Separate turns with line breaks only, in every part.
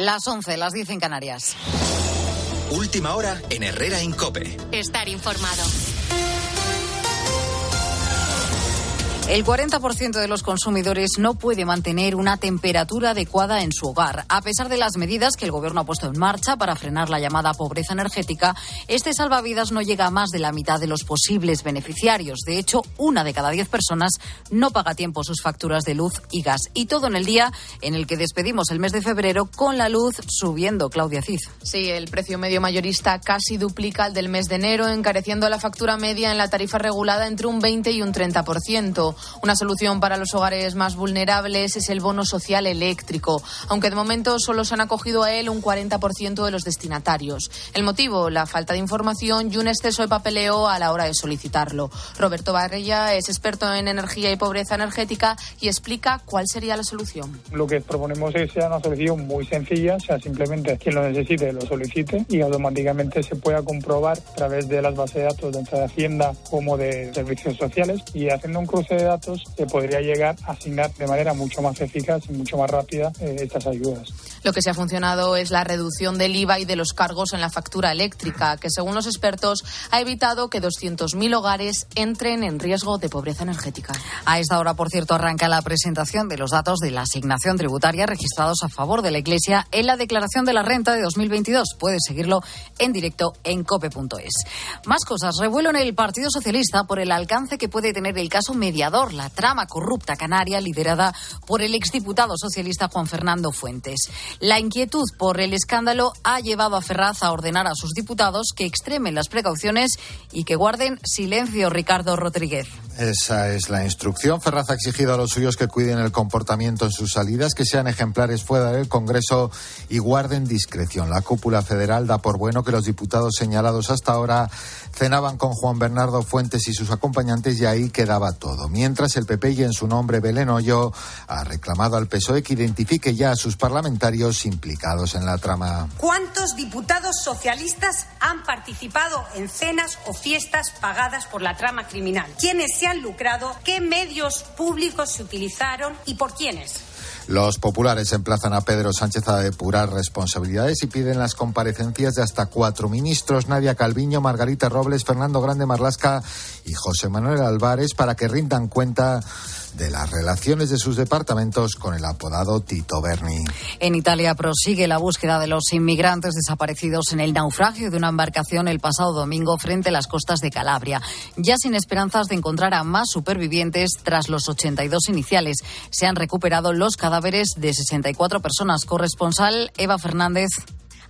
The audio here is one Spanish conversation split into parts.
Las 11, las 10 en Canarias.
Última hora en Herrera Incope.
Estar informado.
El 40% de los consumidores no puede mantener una temperatura adecuada en su hogar. A pesar de las medidas que el Gobierno ha puesto en marcha para frenar la llamada pobreza energética, este salvavidas no llega a más de la mitad de los posibles beneficiarios. De hecho, una de cada diez personas no paga a tiempo sus facturas de luz y gas. Y todo en el día en el que despedimos el mes de febrero con la luz subiendo, Claudia Cid.
Sí, el precio medio mayorista casi duplica el del mes de enero, encareciendo la factura media en la tarifa regulada entre un 20 y un 30%. Una solución para los hogares más vulnerables es el bono social eléctrico, aunque de momento solo se han acogido a él un 40% de los destinatarios. El motivo, la falta de información y un exceso de papeleo a la hora de solicitarlo. Roberto Barrella es experto en energía y pobreza energética y explica cuál sería la solución.
Lo que proponemos es sea una solución muy sencilla, o sea, simplemente quien lo necesite lo solicite y automáticamente se pueda comprobar a través de las bases de datos tanto de Hacienda como de servicios sociales y haciendo un cruce de datos se podría llegar a asignar de manera mucho más eficaz y mucho más rápida eh, estas ayudas.
Lo que se ha funcionado es la reducción del IVA y de los cargos en la factura eléctrica, que según los expertos ha evitado que 200.000 hogares entren en riesgo de pobreza energética.
A esta hora, por cierto, arranca la presentación de los datos de la asignación tributaria registrados a favor de la Iglesia en la declaración de la renta de 2022. Puedes seguirlo en directo en cope.es. Más cosas. Revuelo en el Partido Socialista por el alcance que puede tener el caso mediador, la trama corrupta canaria liderada por el exdiputado socialista Juan Fernando Fuentes. La inquietud por el escándalo ha llevado a Ferraz a ordenar a sus diputados que extremen las precauciones y que guarden silencio, Ricardo Rodríguez.
Esa es la instrucción. Ferraz ha exigido a los suyos que cuiden el comportamiento en sus salidas, que sean ejemplares fuera del Congreso y guarden discreción. La cúpula federal da por bueno que los diputados señalados hasta ahora cenaban con Juan Bernardo Fuentes y sus acompañantes y ahí quedaba todo. Mientras el PP y en su nombre Belén Hoyo ha reclamado al PSOE que identifique ya a sus parlamentarios implicados en la trama.
¿Cuántos diputados socialistas han participado en cenas o fiestas pagadas por la trama criminal? ¿Quiénes se han lucrado? ¿Qué medios públicos se utilizaron y por quiénes?
Los populares emplazan a Pedro Sánchez a depurar responsabilidades y piden las comparecencias de hasta cuatro ministros, Nadia Calviño, Margarita Robles, Fernando Grande Marlasca y José Manuel Álvarez, para que rindan cuenta de las relaciones de sus departamentos con el apodado Tito Berni.
En Italia prosigue la búsqueda de los inmigrantes desaparecidos en el naufragio de una embarcación el pasado domingo frente a las costas de Calabria. Ya sin esperanzas de encontrar a más supervivientes tras los 82 iniciales, se han recuperado los cadáveres de 64 personas. Corresponsal Eva Fernández.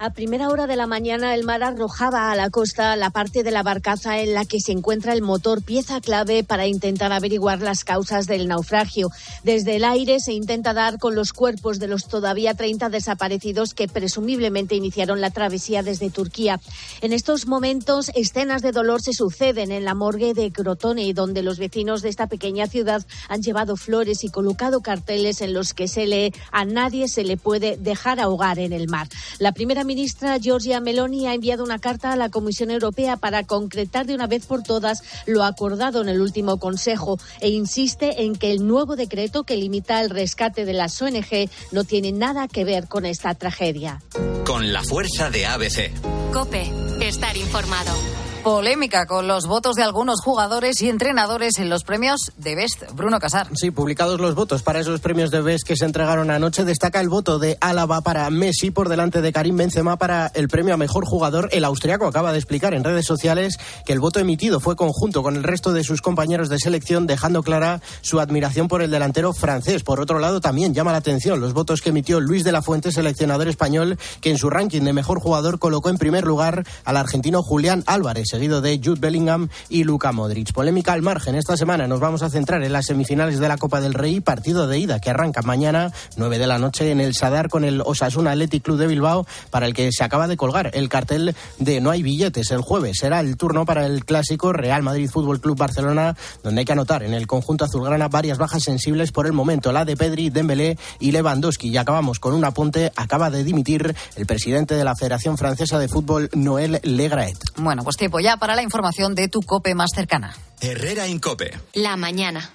A primera hora de la mañana el mar arrojaba a la costa la parte de la barcaza en la que se encuentra el motor, pieza clave para intentar averiguar las causas del naufragio. Desde el aire se intenta dar con los cuerpos de los todavía 30 desaparecidos que presumiblemente iniciaron la travesía desde Turquía. En estos momentos escenas de dolor se suceden en la morgue de Crotone, donde los vecinos de esta pequeña ciudad han llevado flores y colocado carteles en los que se lee a nadie se le puede dejar ahogar en el mar. La primera ministra Giorgia Meloni ha enviado una carta a la Comisión Europea para concretar de una vez por todas lo acordado en el último Consejo e insiste en que el nuevo decreto que limita el rescate de las ONG no tiene nada que ver con esta tragedia.
Con la fuerza de ABC.
Cope, estar informado.
Polémica con los votos de algunos jugadores y entrenadores en los premios de Best. Bruno Casar.
Sí, publicados los votos para esos premios de Best que se entregaron anoche, destaca el voto de Álava para Messi por delante de Karim Benzema para el premio a mejor jugador. El austriaco acaba de explicar en redes sociales que el voto emitido fue conjunto con el resto de sus compañeros de selección, dejando clara su admiración por el delantero francés. Por otro lado, también llama la atención los votos que emitió Luis de la Fuente, seleccionador español, que en su ranking de mejor jugador colocó en primer lugar al argentino Julián Álvarez seguido de Jude Bellingham y Luka Modric. Polémica al margen. Esta semana nos vamos a centrar en las semifinales de la Copa del Rey, partido de ida que arranca mañana, 9 de la noche, en el Sadar con el Osasuna Athletic Club de Bilbao, para el que se acaba de colgar el cartel de No hay billetes. El jueves será el turno para el clásico Real Madrid Fútbol Club Barcelona, donde hay que anotar en el conjunto azulgrana varias bajas sensibles por el momento, la de Pedri, Dembélé y Lewandowski. Y acabamos con un apunte, acaba de dimitir el presidente de la Federación Francesa de Fútbol, Noël Legraet.
Bueno, pues tiempo ya para la información de tu COPE más cercana.
Herrera Incope.
La mañana.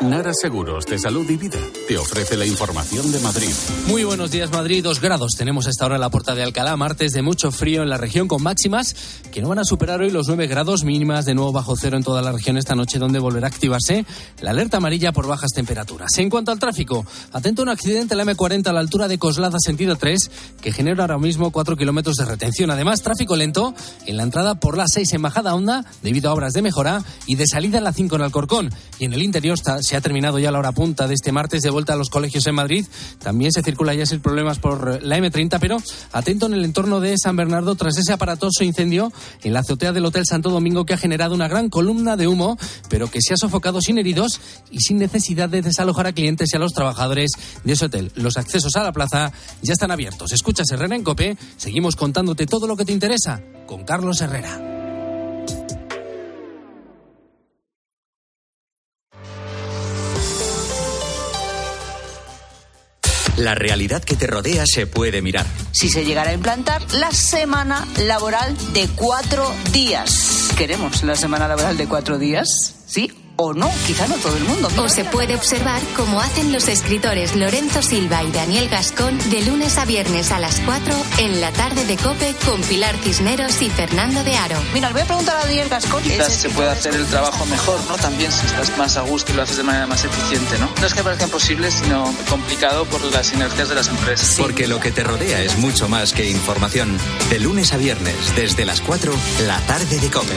Nara Seguros de Salud y Vida te ofrece la información de Madrid.
Muy buenos días Madrid, dos grados. Tenemos a esta hora en la puerta de Alcalá, martes de mucho frío en la región con máximas que no van a superar hoy los 9 grados mínimas de nuevo bajo cero en toda la región esta noche donde volverá a activarse la alerta amarilla por bajas temperaturas. En cuanto al tráfico, atento a un accidente en la M40 a la altura de Coslada sentido 3 que genera ahora mismo 4 kilómetros de retención. Además, tráfico lento en la entrada por la 6 en Bajada Honda debido a obras de mejora y de salida en la 5 en Alcorcón. Y en el interior está, se ha terminado ya la hora punta de este martes de vuelta a los colegios en Madrid. También se circula ya sin problemas por la M30, pero atento en el entorno de San Bernardo tras ese aparatoso incendio en la azotea del Hotel Santo Domingo que ha generado una gran columna de humo, pero que se ha sofocado sin heridos y sin necesidad de desalojar a clientes y a los trabajadores de ese hotel. Los accesos a la plaza ya están abiertos. Escuchas Herrera en Cope. Seguimos contándote todo lo que te interesa con Carlos Herrera.
La realidad que te rodea se puede mirar.
Si se llegara a implantar la semana laboral de cuatro días. ¿Queremos la semana laboral de cuatro días? ¿Sí o no, quizá no todo el mundo.
o se puede observar cómo hacen los escritores Lorenzo Silva y Daniel Gascón de lunes a viernes a las 4 en la tarde de Cope con Pilar Cisneros y Fernando de Aro.
Mira, le voy a preguntar a Daniel Gascón.
Quizás se puede hacer el trabajo mejor, ¿no? También si estás más a gusto y lo haces de manera más eficiente, ¿no? No es que parezca imposible, sino complicado por las sinergias de las empresas.
Porque lo que te rodea es mucho más que información. De lunes a viernes, desde las 4, la tarde de Cope.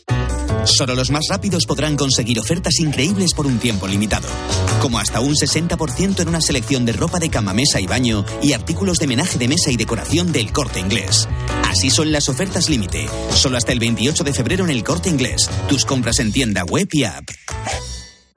Solo los más rápidos podrán conseguir ofertas increíbles por un tiempo limitado, como hasta un 60% en una selección de ropa de cama, mesa y baño y artículos de menaje de mesa y decoración del corte inglés. Así son las ofertas límite, solo hasta el 28 de febrero en el corte inglés. Tus compras en tienda web y app.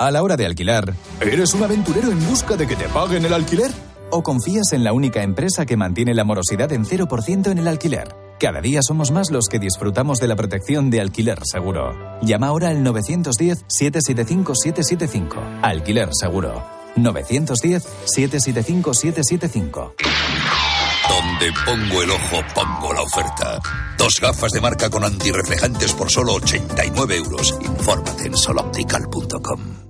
A la hora de alquilar, ¿eres un aventurero en busca de que te paguen el alquiler? ¿O confías en la única empresa que mantiene la morosidad en 0% en el alquiler? Cada día somos más los que disfrutamos de la protección de alquiler seguro. Llama ahora al 910-775-775. Alquiler seguro. 910-775-775.
Donde pongo el ojo, pongo la oferta. Dos gafas de marca con antirreflejantes por solo 89 euros. Infórmate en soloptical.com.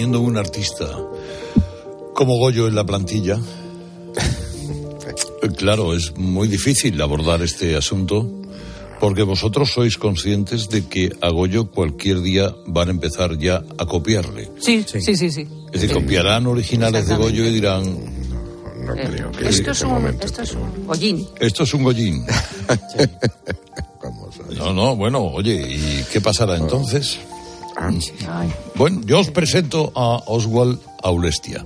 Teniendo un artista como Goyo en la plantilla, eh, claro, es muy difícil abordar este asunto porque vosotros sois conscientes de que a Goyo cualquier día van a empezar ya a copiarle.
Sí, sí, sí, sí.
Es decir, copiarán originales de Goyo y dirán...
No creo que
Esto es un,
momento
esto es un hollín.
Esto es un Goyín. No, no, bueno, oye, ¿y qué pasará entonces? Bueno, yo os presento a Oswald Aulestia,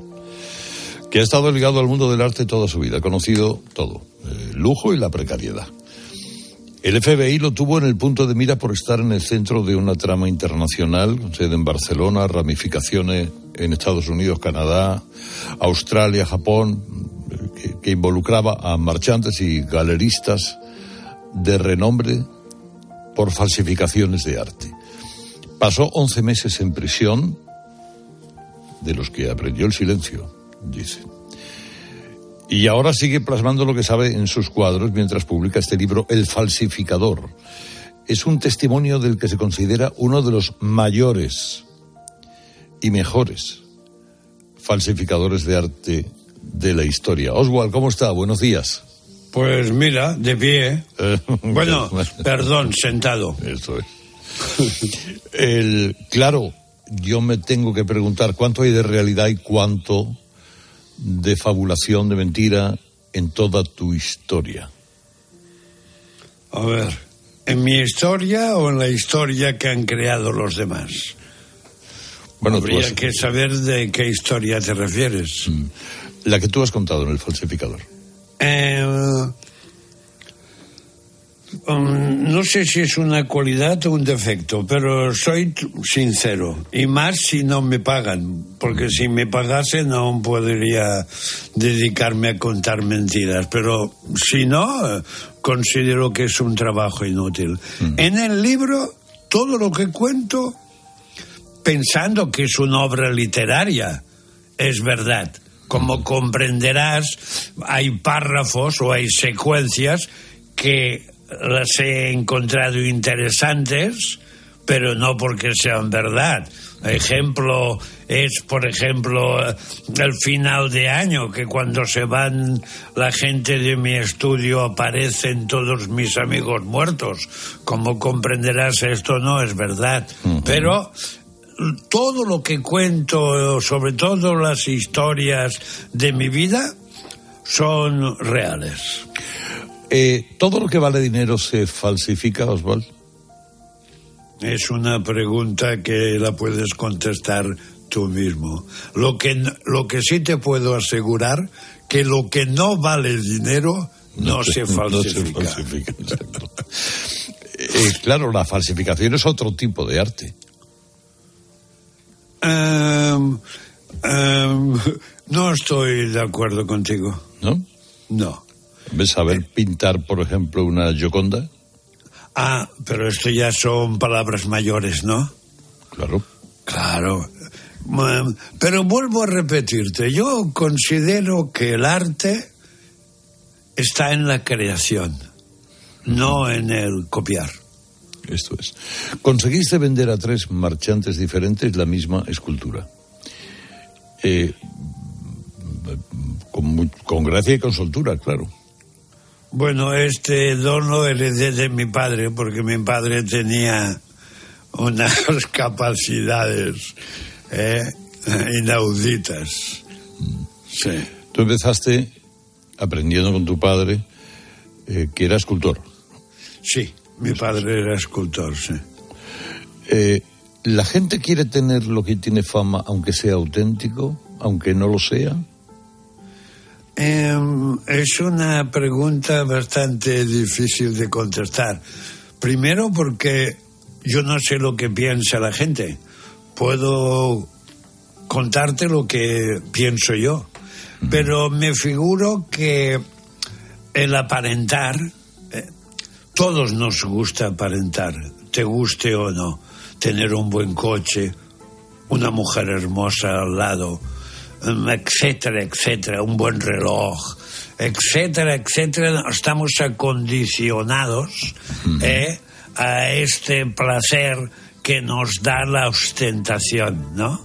que ha estado ligado al mundo del arte toda su vida, ha conocido todo, el lujo y la precariedad. El FBI lo tuvo en el punto de mira por estar en el centro de una trama internacional, sede en Barcelona, ramificaciones en Estados Unidos, Canadá, Australia, Japón, que, que involucraba a marchantes y galeristas de renombre por falsificaciones de arte. Pasó 11 meses en prisión, de los que aprendió el silencio, dice. Y ahora sigue plasmando lo que sabe en sus cuadros mientras publica este libro El falsificador. Es un testimonio del que se considera uno de los mayores y mejores falsificadores de arte de la historia. Oswald, ¿cómo está? Buenos días.
Pues mira, de pie. bueno, perdón, sentado.
Eso es. El, claro, yo me tengo que preguntar cuánto hay de realidad y cuánto de fabulación, de mentira en toda tu historia.
A ver, ¿en mi historia o en la historia que han creado los demás?
Bueno,
Habría que saber de qué historia te refieres.
Mm. La que tú has contado en el falsificador.
Eh, um, no sé si es una cualidad o un defecto, pero soy sincero. Y más si no me pagan, porque si me pagase no podría dedicarme a contar mentiras. Pero si no, considero que es un trabajo inútil. En el libro, todo lo que cuento, pensando que es una obra literaria, es verdad como comprenderás, hay párrafos o hay secuencias que las he encontrado interesantes, pero no porque sean verdad. Ejemplo es, por ejemplo, el final de año, que cuando se van la gente de mi estudio aparecen todos mis amigos muertos. Como comprenderás, esto no es verdad. Pero todo lo que cuento, sobre todo las historias de mi vida, son reales.
Eh, ¿Todo lo que vale dinero se falsifica, Oswald?
Es una pregunta que la puedes contestar tú mismo. Lo que, lo que sí te puedo asegurar, que lo que no vale dinero no,
No
se
se- no se
falsifica.
Eh, claro, la falsificación es otro tipo de arte.
Em, em, no estoy de acuerdo contigo.
¿No?
No.
¿Ves saber pintar, por ejemplo, una Gioconda?
Ah, pero esto ya son palabras mayores, ¿no?
Claro.
Claro. Mm, Pero vuelvo a repetirte, yo considero que el arte está en la creación, no en el copiar.
Esto es. Conseguiste vender a tres marchantes diferentes la misma escultura. Eh, con, mu- con gracia y con soltura, claro.
Bueno, este don lo heredé de mi padre, porque mi padre tenía unas capacidades eh, inauditas. Sí.
Tú empezaste aprendiendo con tu padre, eh, que era escultor.
Sí, mi padre era escultor, sí.
Eh, ¿La gente quiere tener lo que tiene fama, aunque sea auténtico, aunque no lo sea?
Em, es una pregunta bastante difícil de contestar. Primero porque yo no sé lo que piensa la gente. Puedo contarte lo que pienso yo. Pero me figuro que el aparentar, eh, todos nos gusta aparentar, te guste o no, tener un buen coche, una mujer hermosa al lado, etcétera, etcétera, un buen reloj, etcétera, etcétera, estamos acondicionados eh, a este placer que nos da la ostentación, ¿no?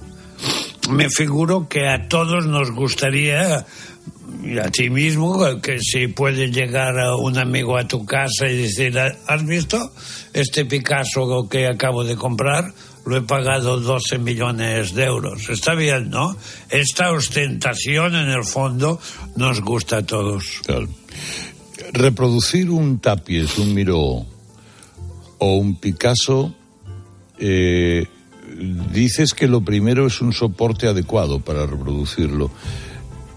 Me figuro que a todos nos gustaría, y a ti mismo, que si puede llegar a un amigo a tu casa y decir, ¿has visto este Picasso que acabo de comprar? Lo he pagado 12 millones de euros. Está bien, ¿no? Esta ostentación, en el fondo, nos gusta a todos.
Reproducir un tapies, un Miró o un Picasso, eh, dices que lo primero es un soporte adecuado para reproducirlo.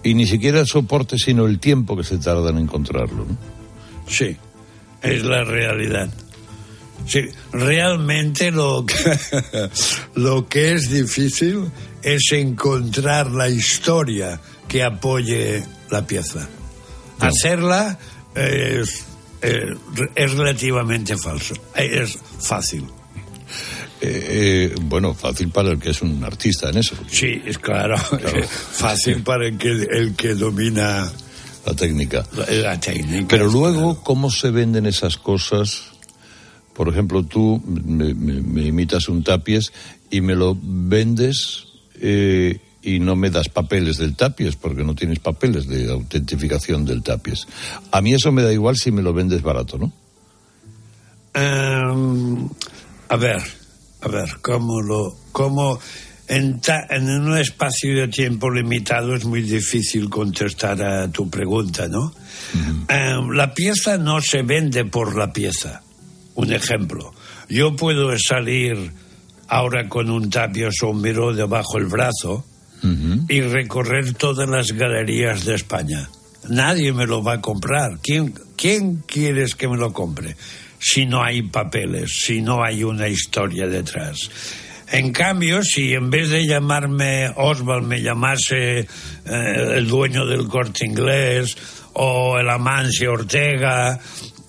Y ni siquiera el soporte, sino el tiempo que se tarda en encontrarlo. ¿no?
Sí, es la realidad. Sí, realmente lo que, lo que es difícil es encontrar la historia que apoye la pieza. Hacerla es, es, es relativamente falso, es fácil.
Eh, eh, bueno, fácil para el que es un artista en eso.
Sí, es claro, fácil para el que, el que domina
la técnica.
La, técnica.
Pero luego, ¿cómo se venden esas cosas? Por ejemplo, tú me, me imitas un tapies y me lo vendes eh, y no me das papeles del tapies porque no tienes papeles de autentificación del tapies. A mí eso me da igual si me lo vendes barato, ¿no?
Em, a ver, a ver, ¿cómo lo... Cómo en, en, un espacio de tiempo limitado es muy difícil contestar a tu pregunta, ¿no? Em, la pieza no se vende por la pieza. Un ejemplo. Yo puedo salir ahora con un tapios o un miró debajo el brazo y recorrer todas las galerías de España. Nadie me lo va a comprar. ¿Quién, ¿Quién quieres que me lo compre? Si no hay papeles, si no hay una historia detrás. En cambio, si en vez de llamarme Oswald me llamase eh, el dueño del corte inglés o el Amancio Ortega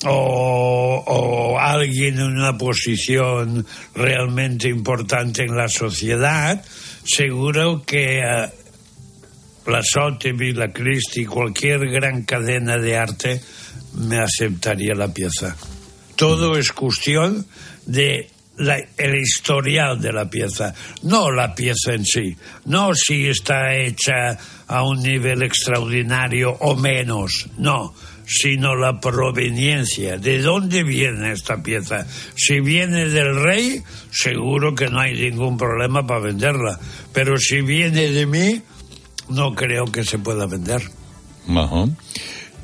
o, alguien en una posición realmente importante en la sociedad, seguro que uh, la Sotheby, la Christie, cualquier gran cadena de arte me aceptaría la pieza. Todo es cuestión de el historial de la pieza, no la pieza en sí, no si está hecha a un nivel extraordinario o menos, no sino la proveniencia. ¿De dónde viene esta pieza? Si viene del rey, seguro que no hay ningún problema para venderla. Pero si viene de mí, no creo que se pueda vender.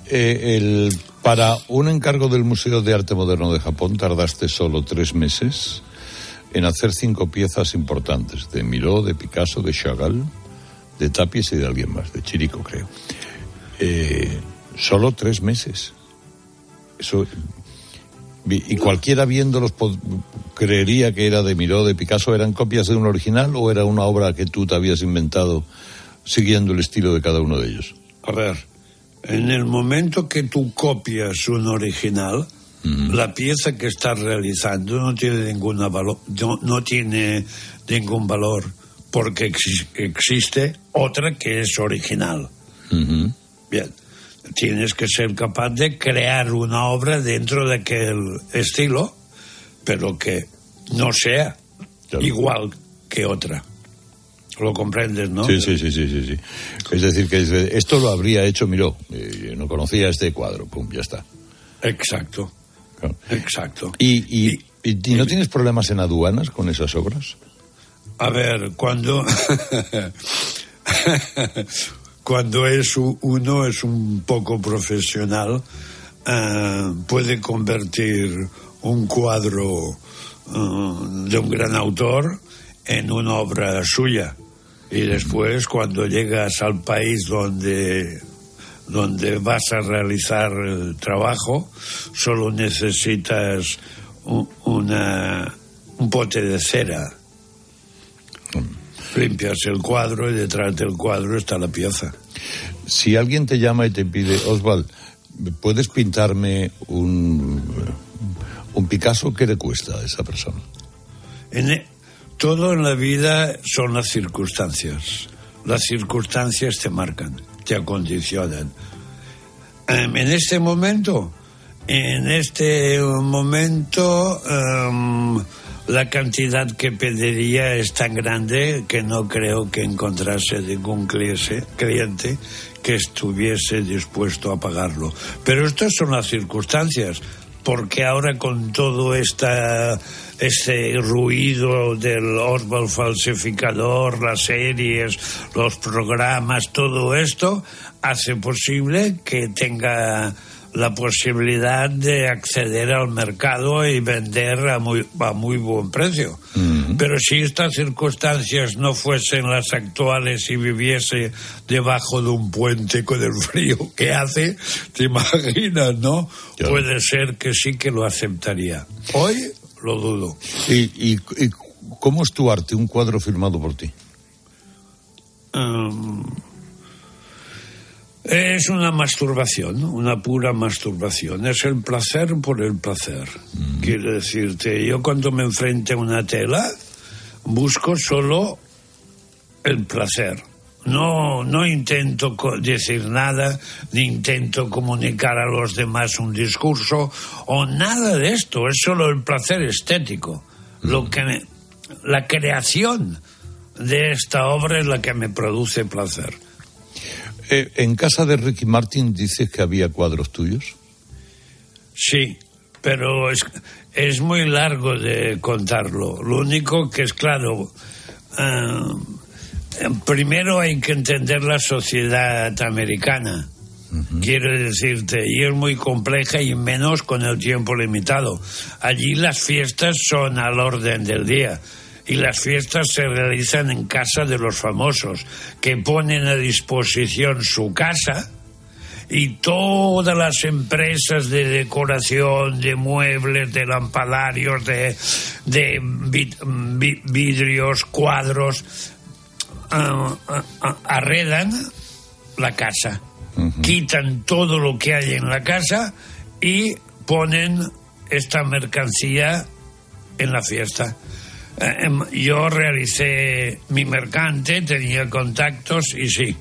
Eh, el, para un encargo del Museo de Arte Moderno de Japón tardaste solo tres meses en hacer cinco piezas importantes, de Miró, de Picasso, de Chagall, de Tapies y de alguien más, de Chirico creo. Eh, Solo tres meses. Eso, y cualquiera viéndolos creería que era de Miró, de Picasso, ¿eran copias de un original o era una obra que tú te habías inventado siguiendo el estilo de cada uno de ellos?
A ver, en el momento que tú copias un original, la pieza que estás realizando no tiene, ninguna valor, no, tiene ningún valor porque existe otra que es original. Bien tienes que ser capaz de crear una obra dentro de aquel estilo, pero que no sea igual que otra. Lo comprendes, ¿no?
Sí, sí, sí, sí, sí. Es decir, que esto lo habría hecho Miró. Eh, no conocía este cuadro, pum, ya está.
Exacto. Exacto.
¿Y, y, no tienes problemas en aduanas con esas obras?
A ver, cuando cuando es uno es un poco profesional, eh, puede convertir un cuadro eh, de un gran autor en una obra suya. Y después, cuando llegas al país donde, donde vas a realizar el trabajo, solo necesitas un, una, un pote de cera limpias el cuadro y detrás del cuadro está la pieza.
Si alguien te llama y te pide, Oswald, ¿puedes pintarme un, un Picasso? ¿Qué le cuesta a esa persona?
En e, todo en la vida son las circunstancias. Las circunstancias te marcan, te acondicionan. Em, en este momento, en este momento, em, la cantidad que pediría es tan grande que no creo que encontrase ningún cliente que estuviese dispuesto a pagarlo. Pero estas son las circunstancias, porque ahora con todo esta, este ruido del Oswald falsificador, las series, los programas, todo esto hace posible que tenga la posibilidad de acceder al mercado y vender a muy, a muy buen precio. Pero si estas circunstancias no fuesen las actuales y viviese debajo de un puente con el frío que hace, te imaginas, ¿no? Puede ser que sí que lo aceptaría. Hoy lo dudo.
¿Y, y, cómo es tu arte, un cuadro firmado por ti?
Um, es una masturbación, una pura masturbación. Es el placer por el placer. Mm. Quiero decirte, yo cuando me enfrente a una tela, busco solo el placer. No, no intento decir nada, ni intento comunicar a los demás un discurso o nada de esto. Es solo el placer estético. Lo que me- la creación de esta obra es la que me produce placer.
Eh, en casa de Ricky Martin dices que había cuadros tuyos.
Sí, pero es, es muy largo de contarlo. Lo único que es claro, ah, primero hay que entender la sociedad americana. Quiero decirte, y es muy compleja y menos con el tiempo limitado. Allí las fiestas son al orden del día y las fiestas se realizan en casa de los famosos, que ponen a disposición su casa y todas las empresas de decoración, de muebles, de lampadarios, de, de vi- vi- vidrios, cuadros, ah, arredan la casa, quitan todo lo que hay en la casa y ponen esta mercancía en la fiesta. Eh, em, Yo realicé mi mercante, tenía contactos y sí,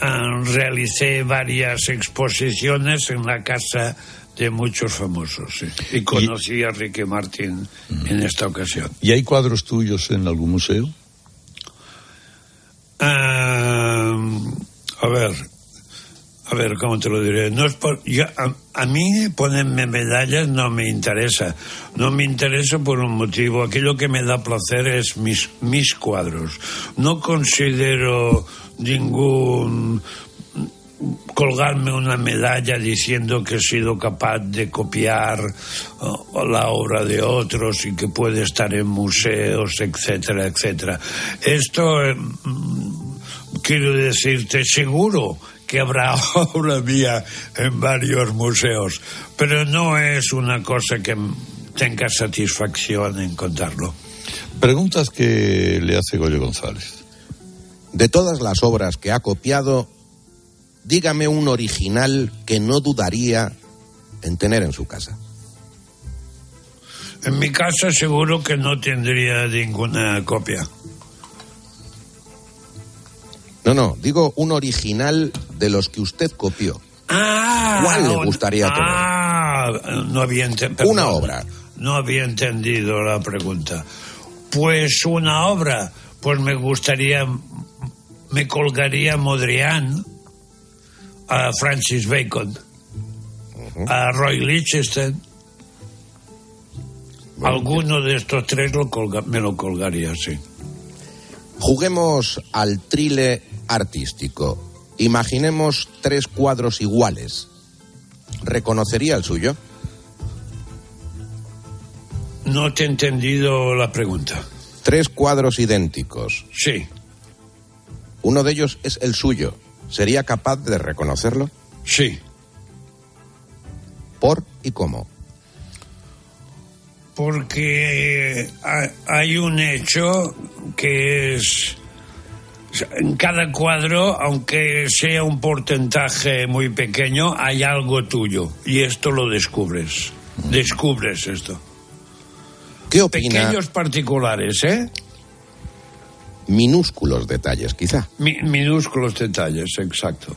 ah, realicé varias exposiciones en la casa de muchos famosos sí. y conocí a Ricky Martin en esta ocasión.
¿Y hay cuadros tuyos en algún museo?
Ah, a ver, a ver, ¿cómo te lo diré? No es por, yo- a, a mí ponerme medallas no me interesa. No me interesa por un motivo. Aquello que me da placer es mis, mis cuadros. No considero ningún colgarme una medalla diciendo que he sido capaz de copiar oh, la obra de otros y que puede estar en museos, etcétera, etcétera. Esto, eh, mm, quiero decirte, seguro que habrá obra mía en varios museos, pero no es una cosa que tenga satisfacción en contarlo.
Preguntas que le hace Goyo González.
De todas las obras que ha copiado, dígame un original que no dudaría en tener en su casa.
En mi casa seguro que no tendría ninguna copia.
No, no, digo un original de los que usted copió.
Ah,
¿Cuál le gustaría tener?
Ah, no había entendido.
Una obra.
No había entendido la pregunta. Pues una obra, pues me gustaría, me colgaría Modrian a Francis Bacon, a Roy Lichtenstein. Alguno de estos tres lo colga- me lo colgaría, sí.
Juguemos al trile artístico. Imaginemos tres cuadros iguales. ¿Reconocería el suyo?
No te he entendido la pregunta.
Tres cuadros idénticos.
Sí.
Uno de ellos es el suyo. ¿Sería capaz de reconocerlo?
Sí.
¿Por y cómo?
porque ha- hay un hecho que es en cada cuadro, aunque sea un porcentaje muy pequeño, hay algo tuyo y esto lo descubres. Descubres esto.
¿Qué opina?
Pequeños particulares, ¿eh?
Minúsculos detalles, quizá.
Mi- minúsculos detalles, exacto.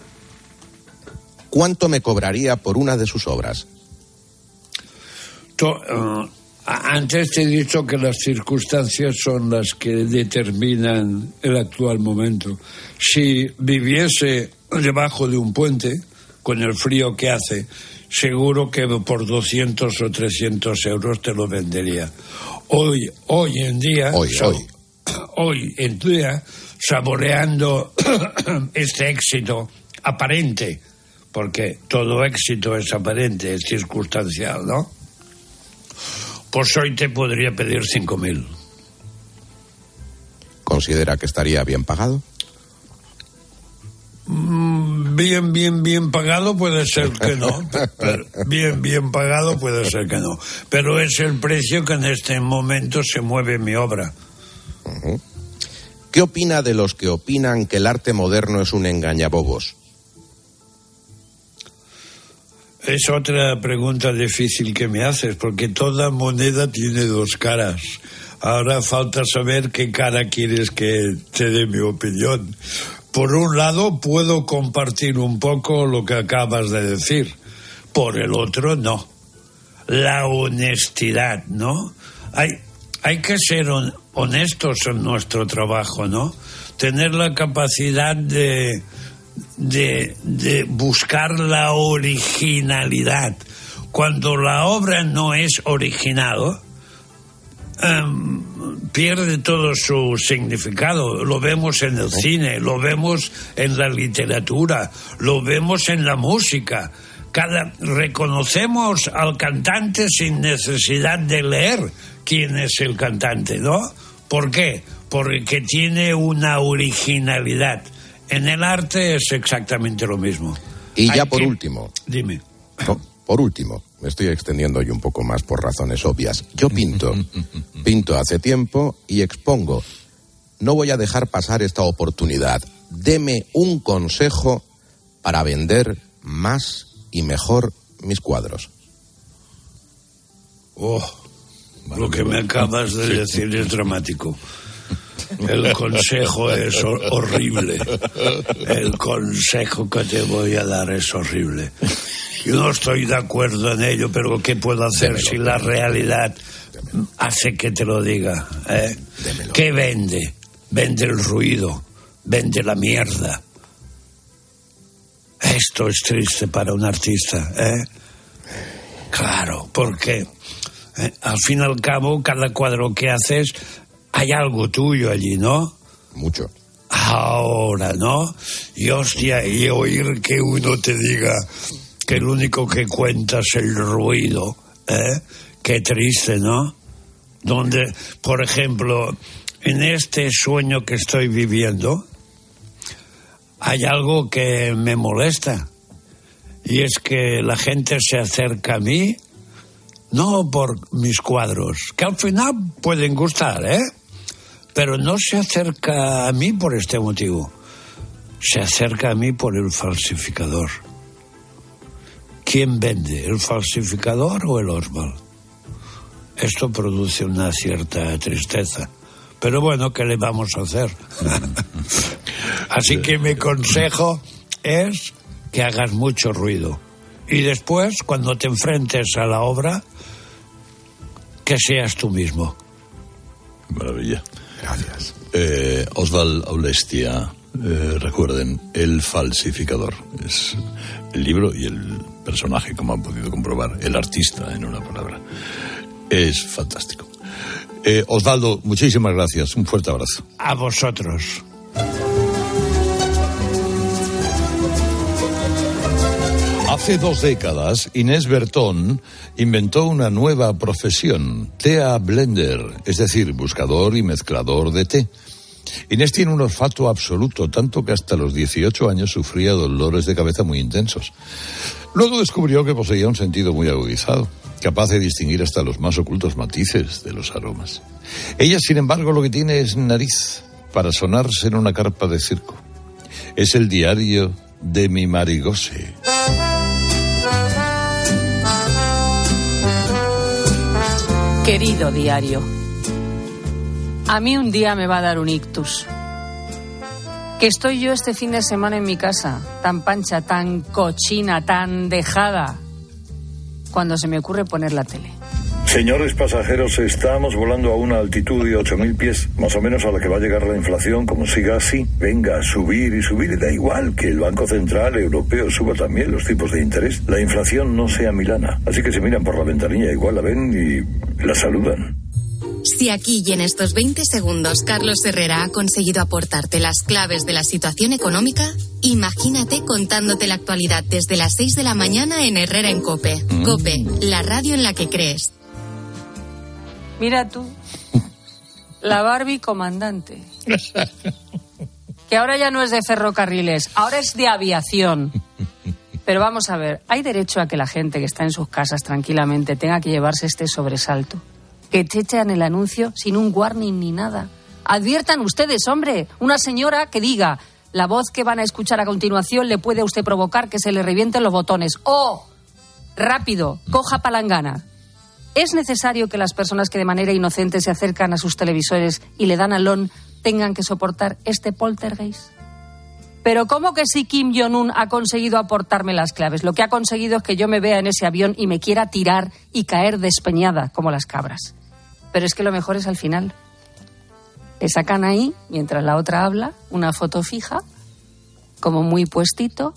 ¿Cuánto me cobraría por una de sus obras?
To- eh, antes te he dicho que las circunstancias son las que determinan el actual momento. Si viviese debajo de un puente, con el frío que hace, seguro que por 200 o 300 euros te lo vendería. Hoy, hoy en día,
Hoy,
sab-
hoy.
hoy en día, saboreando este éxito aparente, porque todo éxito es aparente, es circunstancial, ¿no? Pues hoy te podría pedir 5.000.
¿Considera que estaría bien pagado?
Mm, Bien, bien, bien pagado puede ser que no. pero bien, bien pagado puede ser que no. Pero es el precio que en este momento se mueve mi obra.
¿Qué opina de los que opinan que el arte moderno es un engañabobos?
Es otra pregunta difícil que me haces, porque toda moneda tiene dos caras. Ahora falta saber qué cara quieres que te dé mi opinión. por un lado puedo compartir un poco lo que acabas de decir, por el otro no. La honestidad, ¿no? Hay, hay que ser honestos en nuestro trabajo, ¿no? Tener la capacidad de, de, de buscar la originalidad. Cuando la obra no es original, em, pierde todo su significado. Lo vemos en el cine, lo vemos en la literatura, lo vemos en la música. Cada, reconocemos al cantante sin necesidad de leer quién es el cantante, ¿no? ¿Por qué? Porque tiene una originalidad. En el arte es exactamente lo mismo.
Y ya por último.
Dime.
por último, me estoy extendiendo hoy un poco más por razones obvias. Yo pinto, pinto hace tiempo y expongo. No voy a dejar pasar esta oportunidad. Deme un consejo para vender más y mejor mis cuadros.
Oh, lo que me acabas de decir es dramático. El consejo es horrible. El consejo que te voy a dar es horrible. Yo no estoy de acuerdo en ello, pero ¿qué puedo hacer si la realidad hace que te lo diga? ¿eh? ¿Qué vende? Vende el ruido, vende la mierda. Esto es triste para un artista, ¿eh? Claro, porque eh, al fin y al cabo cada cuadro que haces hay algo tuyo allí, ¿no?
Mucho.
Ahora, ¿no? Y hostia, y oír que uno te diga, que el único que cuenta es el ruido. ¿eh? Qué triste, ¿no? Donde, por ejemplo, en este sueño que estoy viviendo, hay algo que me molesta. Y es que la gente se acerca a mí, no por mis cuadros, que al final pueden gustar, ¿eh? Pero no se acerca a mí por este motivo. Se acerca a mí por el falsificador. ¿Quién vende, el falsificador o el Oswald? Esto produce una cierta tristeza. Pero bueno, ¿qué le vamos a hacer? Así que mi consejo es que hagas mucho ruido. Y después, cuando te enfrentes a la obra, que seas tú mismo.
Maravilla.
Gracias.
Eh, Oswald Aulestia, eh, recuerden, El falsificador. Es el libro y el personaje, como han podido comprobar, el artista, en una palabra. Es fantástico. Eh, Osvaldo, muchísimas gracias. Un fuerte abrazo.
A vosotros.
Hace dos décadas, Inés Bertón inventó una nueva profesión, Tea Blender, es decir, buscador y mezclador de té. Inés tiene un olfato absoluto, tanto que hasta los 18 años sufría dolores de cabeza muy intensos. Luego descubrió que poseía un sentido muy agudizado, capaz de distinguir hasta los más ocultos matices de los aromas. Ella, sin embargo, lo que tiene es nariz para sonarse en una carpa de circo. Es el diario de mi marigose.
Querido diario, a mí un día me va a dar un ictus. Que estoy yo este fin de semana en mi casa, tan pancha, tan cochina, tan dejada, cuando se me ocurre poner la tele.
Señores pasajeros, estamos volando a una altitud de 8.000 pies, más o menos a la que va a llegar la inflación. Como siga así, venga a subir y subir. Y da igual que el Banco Central Europeo suba también los tipos de interés. La inflación no sea milana. Así que se miran por la ventanilla, igual la ven y la saludan.
Si aquí y en estos 20 segundos Carlos Herrera ha conseguido aportarte las claves de la situación económica, imagínate contándote la actualidad desde las 6 de la mañana en Herrera en Cope. Cope, la radio en la que crees.
Mira tú, la Barbie comandante. Que ahora ya no es de ferrocarriles, ahora es de aviación. Pero vamos a ver, ¿hay derecho a que la gente que está en sus casas tranquilamente tenga que llevarse este sobresalto? Que te echan el anuncio sin un warning ni nada. Adviertan ustedes, hombre, una señora que diga, la voz que van a escuchar a continuación le puede a usted provocar que se le revienten los botones. ¡Oh! Rápido, coja palangana. ¿Es necesario que las personas que de manera inocente se acercan a sus televisores y le dan alón tengan que soportar este poltergeist? Pero ¿cómo que si Kim Jong-un ha conseguido aportarme las claves? Lo que ha conseguido es que yo me vea en ese avión y me quiera tirar y caer despeñada como las cabras. Pero es que lo mejor es al final. Le sacan ahí, mientras la otra habla, una foto fija, como muy puestito.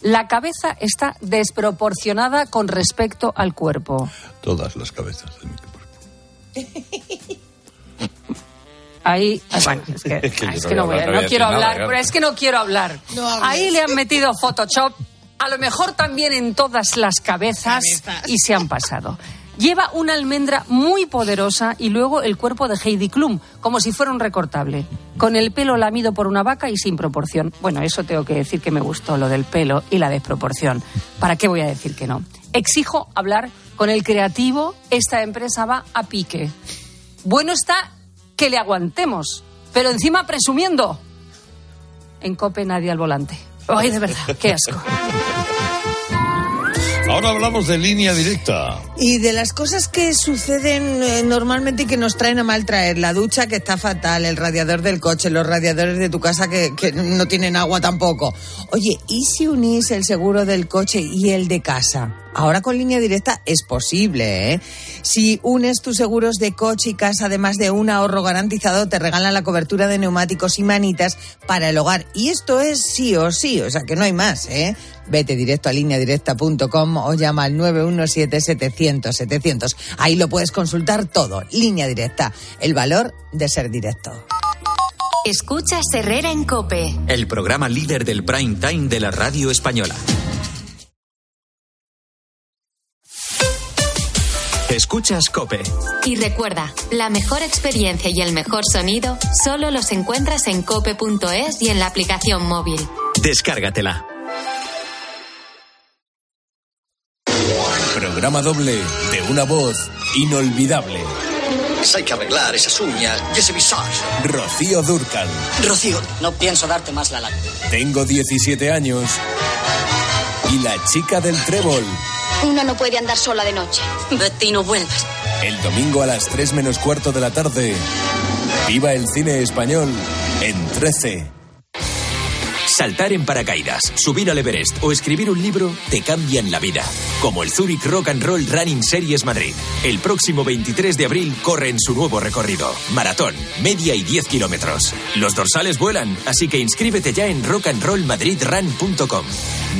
La cabeza está desproporcionada con respecto al cuerpo.
Todas las cabezas de mi cuerpo.
Ahí, ah, bueno, es que,
Es que yo
es
no
que no,
voy a
voy a-
hablar, no
no
voy a
quiero
nada,
hablar, pero es que no quiero hablar. Ahí le han metido Photoshop, a lo mejor también en todas las cabezas y se han pasado. Lleva una almendra muy poderosa y luego el cuerpo de Heidi Klum, como si fuera un recortable, con el pelo lamido por una vaca y sin proporción. Bueno, eso tengo que decir que me gustó, lo del pelo y la desproporción. ¿Para qué voy a decir que no? Exijo hablar con el creativo, esta empresa va a pique. Bueno está que le aguantemos, pero encima presumiendo. En Cope nadie al volante. Ay, de verdad, qué asco.
Ahora hablamos de línea directa.
Y de las cosas que suceden eh, normalmente y que nos traen a mal traer, la ducha que está fatal, el radiador del coche, los radiadores de tu casa que, que no tienen agua tampoco. Oye, ¿y si unís el seguro del coche y el de casa? Ahora con línea directa es posible, ¿eh? Si unes tus seguros de coche y casa, además de un ahorro garantizado, te regalan la cobertura de neumáticos y manitas para el hogar. Y esto es sí o sí, o sea que no hay más, ¿eh? Vete directo a lineadirecta.com o llama al 917-700-700. Ahí lo puedes consultar todo. Línea directa. El valor de ser directo.
Escuchas Herrera en Cope.
El programa líder del prime time de la radio española. Escuchas Cope.
Y recuerda, la mejor experiencia y el mejor sonido solo los encuentras en cope.es y en la aplicación móvil.
Descárgatela.
Programa doble de una voz inolvidable.
Hay que arreglar esas uñas y ese visage.
Rocío Durcal.
Rocío, no pienso darte más la lata.
Tengo 17 años. Y la chica del trébol.
Una no puede andar sola de noche.
Vete y no vuelvas.
El domingo a las 3 menos cuarto de la tarde. Viva el cine español en 13.
Saltar en paracaídas, subir al Everest o escribir un libro te cambian la vida. Como el Zurich Rock and Roll Running Series Madrid. El próximo 23 de abril corre en su nuevo recorrido. Maratón, media y 10 kilómetros. Los dorsales vuelan, así que inscríbete ya en rockandrollmadridrun.com.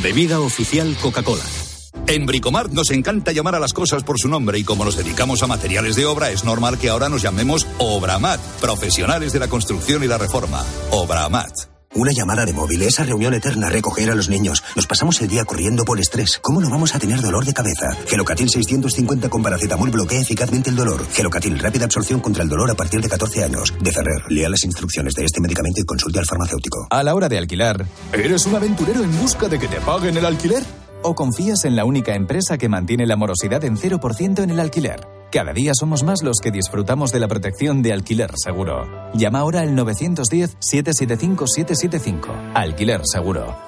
Bebida oficial Coca-Cola.
En Bricomart nos encanta llamar a las cosas por su nombre y como nos dedicamos a materiales de obra, es normal que ahora nos llamemos Obramat, profesionales de la construcción y la reforma. Obramat.
Una llamada de móvil, esa reunión eterna, recoger a los niños. Nos pasamos el día corriendo por estrés. ¿Cómo no vamos a tener dolor de cabeza? Gelocatil 650 con paracetamol bloquea eficazmente el dolor. Gelocatil, rápida absorción contra el dolor a partir de 14 años. De Ferrer, lea las instrucciones de este medicamento y consulte al farmacéutico.
A la hora de alquilar, ¿eres un aventurero en busca de que te paguen el alquiler? ¿O confías en la única empresa que mantiene la morosidad en 0% en el alquiler? Cada día somos más los que disfrutamos de la protección de alquiler seguro. Llama ahora al 910-775-775. Alquiler seguro.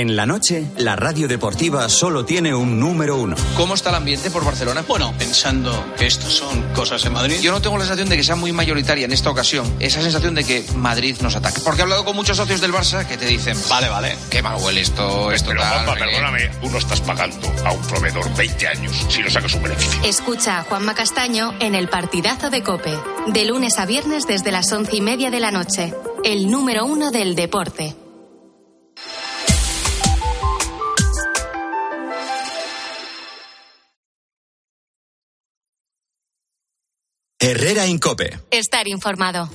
En la noche, la radio deportiva solo tiene un número uno.
¿Cómo está el ambiente por Barcelona? Bueno, pensando que estos son cosas en Madrid. Yo no tengo la sensación de que sea muy mayoritaria en esta ocasión esa sensación de que Madrid nos ataca. Porque he hablado con muchos socios del Barça que te dicen, vale, vale, qué mal huele esto, esto
Pero,
tal,
Juanpa,
no sé qué".
perdóname, tú no estás pagando a un proveedor 20 años si no sacas un beneficio.
Escucha a Juanma Castaño en el partidazo de Cope, de lunes a viernes desde las once y media de la noche. El número uno del deporte.
Herrera Incope.
Estar informado.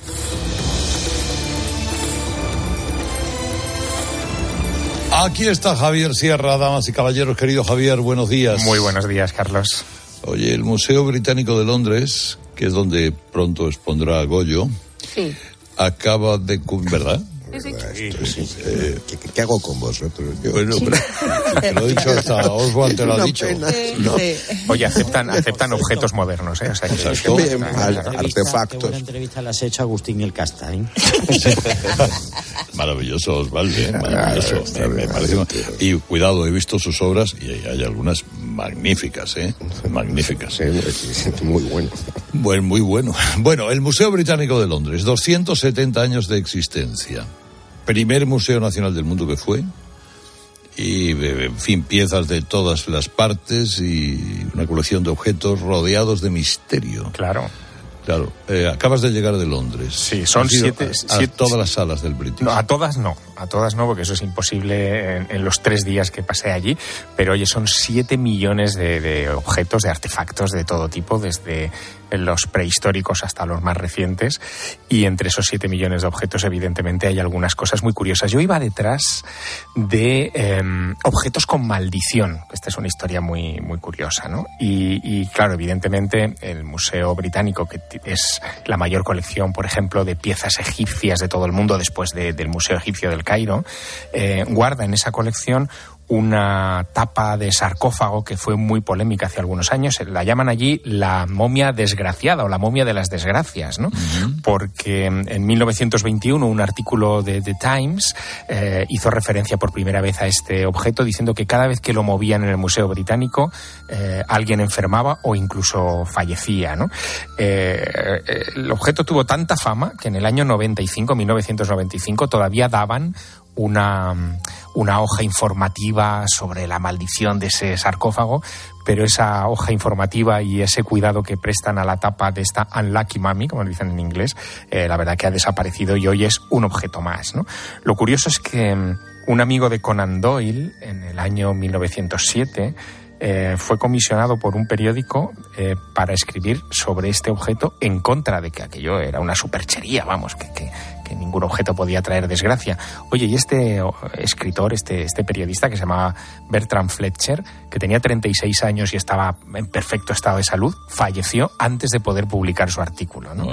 Aquí está Javier Sierra, damas y caballeros. Querido Javier, buenos días.
Muy buenos días, Carlos.
Oye, el Museo Británico de Londres, que es donde pronto expondrá Goyo,
Sí.
acaba de...
Eh, ¿Qué, qué hago con vosotros? Yo-
Bueno, pero- te lo he dicho hasta Oswald, te lo ha dicho.
pena.
No.
Oye, aceptan, aceptan objetos modernos, ¿eh? O sea, que- que-
Bien, al-
Entrevista, Qué buena entrevista le has hecho a Agustín el Casta, ¿eh?
Maravilloso, Osvaldo, ¿eh? maravilloso. Me- me parece- Y cuidado, he visto sus obras y hay, hay algunas magníficas, ¿eh? Magníficas.
Muy bueno.
Bueno, muy bueno. Bueno, el Museo Británico de Londres, 270 años de existencia. Primer museo nacional del mundo que fue. Y, eh, en fin, piezas de todas las partes y una colección de objetos rodeados de misterio.
Claro.
Claro. Eh, acabas de llegar de Londres.
Sí, son siete-
a- a
siete-
todas las salas del British.
No, a todas no, a todas no, porque eso es imposible en, los tres días que pasé allí. Pero oye, son siete millones de, objetos, de artefactos de todo tipo, desde los prehistóricos hasta los más recientes. Y entre esos siete millones de objetos, evidentemente, hay algunas cosas muy curiosas. Yo iba detrás de em, objetos con maldición. Esta es una historia muy, muy curiosa, ¿no? Y, claro, evidentemente, el Museo Británico, que es la mayor colección, por ejemplo, de piezas egipcias de todo el mundo después de- del Museo Egipcio del Cairo, eh, guarda en esa colección una tapa de sarcófago que fue muy polémica hace algunos años. La llaman allí la momia desgraciada o la momia de las desgracias, ¿no? Porque en 1921 un artículo de The Times eh, hizo referencia por primera vez a este objeto diciendo que cada vez que lo movían en el Museo Británico eh, alguien enfermaba o incluso fallecía, ¿no? Eh, eh, el objeto tuvo tanta fama que en el año 95, 1995, todavía daban una, una hoja informativa sobre la maldición de ese sarcófago, pero esa hoja informativa y ese cuidado que prestan a la tapa de esta Unlucky Mummy, como dicen en inglés, eh, la verdad que ha desaparecido y hoy es un objeto más. Lo curioso es que mm, un amigo de Conan Doyle, en el año 1907, eh, fue comisionado por un periódico eh, para escribir sobre este objeto en contra de que aquello era una superchería, vamos, que, que, que ningún objeto podía traer desgracia. Oye, y este escritor, este, este periodista que se llamaba Bertram Fletcher, que tenía 36 años y estaba en perfecto estado de salud, falleció antes de poder publicar su artículo. ¿no?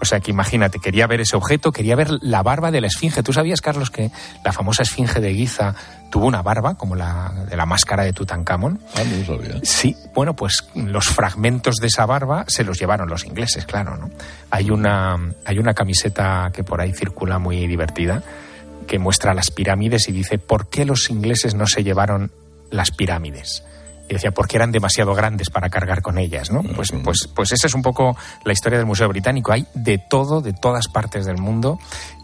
O sea que imagínate, quería ver ese objeto, quería ver la barba de la esfinge. ¿Tú sabías, Carlos, que la famosa esfinge de Giza tuvo una barba, como la de la máscara de Tutankamón?
Ah, no sabía.
Sí, bueno, pues los fragmentos de esa barba se los llevaron los ingleses, claro, ¿no? Hay una, hay una camiseta que por ahí circula muy divertida que muestra las pirámides y dice, ¿por qué los ingleses no se llevaron las pirámides? Y decía, porque eran demasiado grandes para cargar con ellas, ¿no? Pues, pues, pues esa es un poco la historia del Museo Británico. Hay de todo, de todas partes del mundo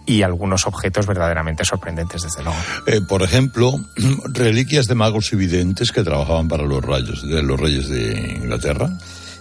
y algunos objetos verdaderamente sorprendentes, desde luego.
Eh, por ejemplo, reliquias de magos y videntes que trabajaban para los rayos de los reyes de Inglaterra.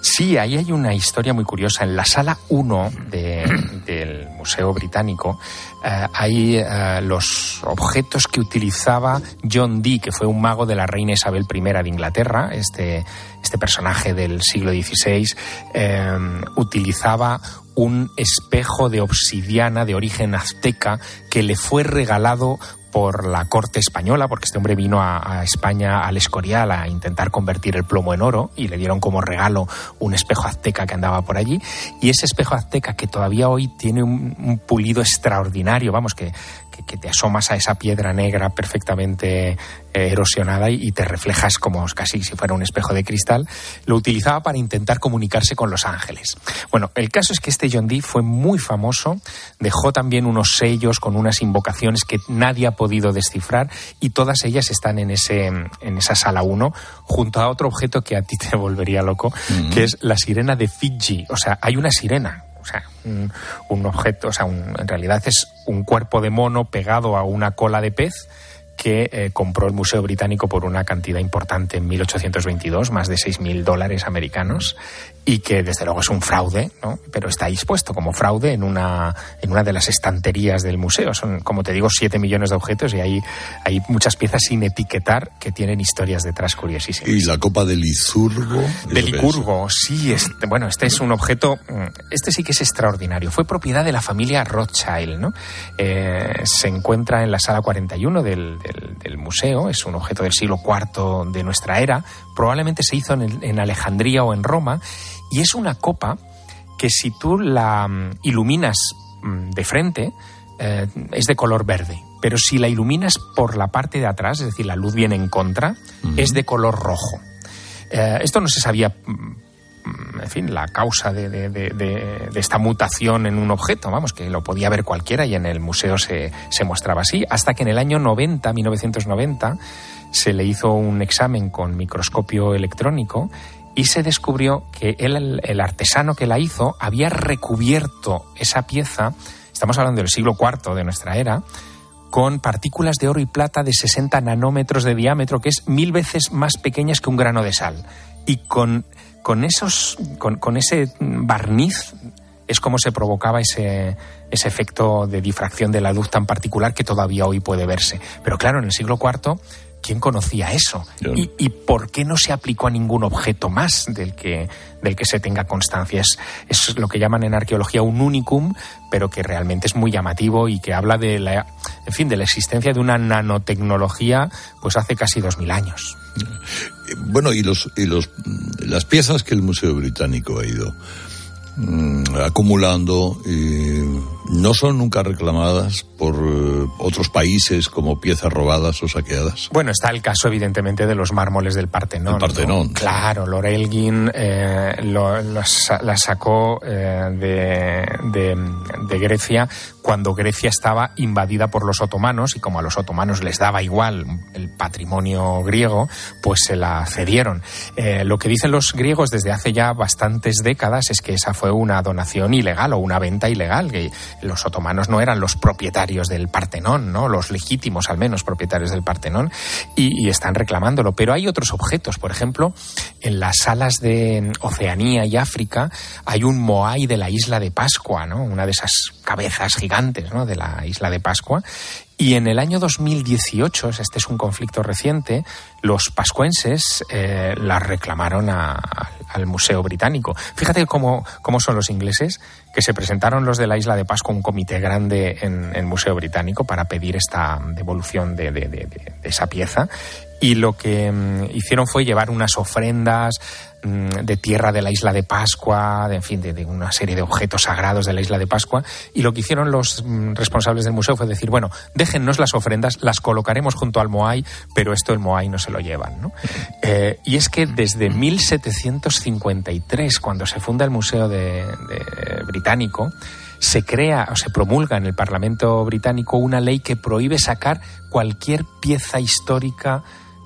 Sí, ahí hay una historia muy curiosa. En la sala 1 de- del Museo Británico eh, hay eh, los objetos que utilizaba John Dee, que fue un mago de la reina Isabel I de Inglaterra, este, este personaje del siglo XVI, eh, utilizaba un espejo de obsidiana de origen azteca que le fue regalado por la corte española, porque este hombre vino a, España al Escorial a intentar convertir el plomo en oro y le dieron como regalo un espejo azteca que andaba por allí. Y ese espejo azteca que todavía hoy tiene un pulido extraordinario, vamos, que, que, que te asomas a esa piedra negra perfectamente eh, erosionada y, y te reflejas como casi si fuera un espejo de cristal, lo utilizaba para intentar comunicarse con los ángeles. Bueno, el caso es que este John Dee fue muy famoso, dejó también unos sellos con unas invocaciones que nadie ha podido descifrar y todas ellas están en, ese, en esa sala 1 junto a otro objeto que a ti te volvería loco, que es la sirena de Fiji. O sea, hay una sirena. Sea, un, un objeto, o sea, un- en realidad es un cuerpo de mono pegado a una cola de pez que eh, compró el Museo Británico por una cantidad importante en 1822, más de 6.000 dólares americanos, y que desde luego es un fraude, ¿no? pero está expuesto como fraude en una, en una de las estanterías del museo. Son, como te digo, 7 millones de objetos y hay, hay muchas piezas sin etiquetar que tienen historias detrás curiosísimas.
Y la copa de Licurgo.
De Licurgo, sí, este, bueno, este es un objeto, mm, este sí que es extraordinario. Fue propiedad de la familia Rothschild, ¿no? Eh, se encuentra en la sala 41 del, del, del museo, es un objeto del siglo IV de nuestra era, probablemente se hizo en, el- en Alejandría o en Roma, y es una copa que si tú la mm, iluminas mm, de frente, eh, es de color verde. Pero si la iluminas por la parte de atrás, es decir, la luz viene en contra, es de color rojo. Eh, esto no se sabía, mm, en fin, la causa de, esta mutación en un objeto, vamos, que lo podía ver cualquiera y en el museo se, se mostraba así, hasta que en el año 90, 1990, se le hizo un examen con microscopio electrónico y se descubrió que él, el artesano que la hizo había recubierto esa pieza, estamos hablando del siglo IV de nuestra era, con partículas de oro y plata de 60 nanómetros de diámetro, que es mil veces más pequeñas que un grano de sal. Y con, con, esos, con, ese barniz es como se provocaba ese, ese efecto de difracción de la luz tan particular que todavía hoy puede verse. Pero claro, en el siglo IV, ¿quién conocía eso? ¿Y, y por qué no se aplicó a ningún objeto más del que, del que se tenga constancia? Es, es lo que llaman en arqueología un unicum, pero que realmente es muy llamativo y que habla de la, en fin, de la existencia de una nanotecnología pues hace casi dos mil años.
Bueno, y los y los las piezas que el Museo Británico ha ido mm, acumulando no son nunca reclamadas por eh, otros países como piezas robadas o saqueadas.
Bueno, está el caso, evidentemente, de los mármoles del Partenón.
El Partenón.
¿no? Claro, Lord Elgin eh, lo- lo sa- la sacó eh, de, de- de Grecia cuando Grecia estaba invadida por los otomanos y como a los otomanos les daba igual el patrimonio griego, pues se la cedieron. Lo que dicen los griegos desde hace ya bastantes décadas es que esa fue una donación ilegal o una venta ilegal, que los otomanos no eran los propietarios del Partenón, ¿no? los legítimos al menos propietarios del Partenón, y, están reclamándolo. Pero hay otros objetos, por ejemplo, en las salas de Oceanía y África hay un Moai de la isla de Pascua, ¿no? una de esas cabezas gigantes ¿no? de la isla de Pascua. Y en el año 2018, este es un conflicto reciente, los pascuenses eh, la reclamaron al Museo Británico. Fíjate cómo, cómo son los ingleses, que se presentaron los de la isla de Pascua, un comité grande en el Museo Británico para pedir esta devolución de, de- de- de- esa pieza. Y lo que mm, hicieron fue llevar unas ofrendas mm, de tierra de la isla de Pascua, de, en fin, de, una serie de objetos sagrados de la isla de Pascua. Y lo que hicieron los mm, responsables del museo fue decir, bueno, déjennos las ofrendas, las colocaremos junto al Moai, pero esto el Moai no se lo llevan. ¿no? Eh, y es que desde 1753, cuando se funda el Museo de- de Británico, se crea o se promulga en el Parlamento británico una ley que prohíbe sacar cualquier pieza histórica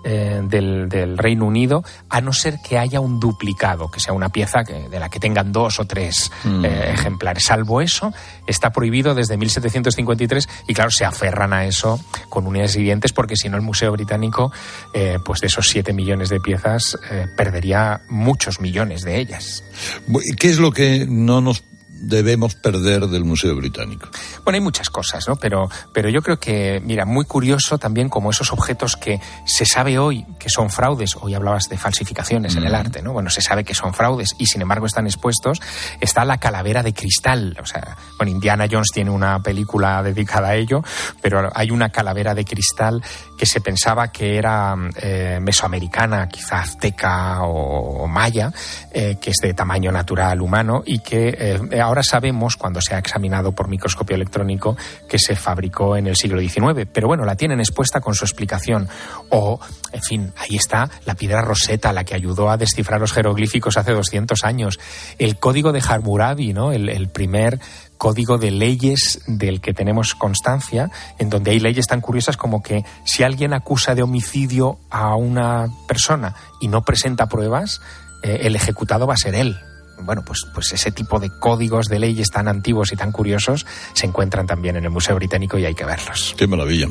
eh, del, del Reino Unido, a no ser que haya un duplicado, que sea una pieza que- de la que tengan dos o tres
Mm.
eh, ejemplares. Salvo eso, está prohibido desde 1753 y claro, se aferran a eso con unidades y dientes porque si no el Museo Británico, eh, pues de esos siete millones de piezas, perdería muchos millones de ellas.
Bu- ¿y ¿Qué es lo que no nos debemos perder del Museo Británico?
Bueno, hay muchas cosas, ¿no? Pero, pero yo creo que, mira, muy curioso también como esos objetos que se sabe hoy que son fraudes, hoy hablabas de falsificaciones en el arte, ¿no? Bueno, se sabe que son fraudes y sin embargo están expuestos. Está la calavera de cristal, o sea, bueno, Indiana Jones tiene una película dedicada a ello, pero hay una calavera de cristal que se pensaba que era eh, mesoamericana, quizá azteca o, o maya, eh, que es de tamaño natural humano y que eh, ahora sabemos, cuando se ha examinado por microscopio electrónico, que se fabricó en el siglo XIX. Pero bueno, la tienen expuesta con su explicación. O, en fin, ahí está la piedra roseta, la que ayudó a descifrar los jeroglíficos hace 200 años. El código de Hammurabi, ¿no? el, el primer código de leyes del que tenemos constancia, en donde hay leyes tan curiosas como que si alguien acusa de homicidio a una persona y no presenta pruebas, eh, el ejecutado va a ser él. Bueno, pues, pues ese tipo de códigos de leyes tan antiguos y tan curiosos se encuentran también en el Museo Británico y hay que verlos.
Qué maravilla.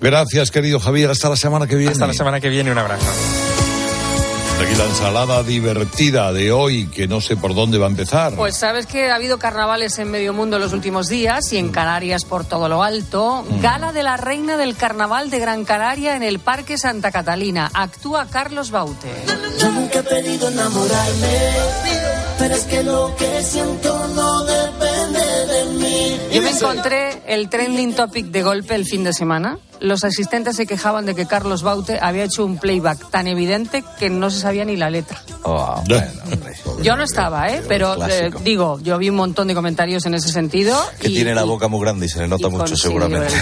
Gracias, querido Javier. Hasta la semana que viene.
Hasta la semana que viene, un abrazo.
Aquí la ensalada divertida de hoy, que no sé por dónde va a empezar.
Pues sabes que ha habido carnavales en medio mundo los últimos días y en Canarias por todo lo alto. Gala de la Reina del Carnaval de Gran Canaria en el Parque Santa Catalina. Actúa Carlos Baute.
Yo nunca he pedido enamorarme, pero es que lo que siento no depende de mí.
Yo me encontré el trending topic de golpe el fin de semana. Los asistentes se quejaban de que Carlos Baute había hecho un playback tan evidente que no se sabía ni la letra.
Oh,
Yo no estaba, ¿eh? Pero eh, digo, yo vi un montón de comentarios en ese sentido.
Que
y-
tiene la boca muy grande y se le nota mucho seguramente.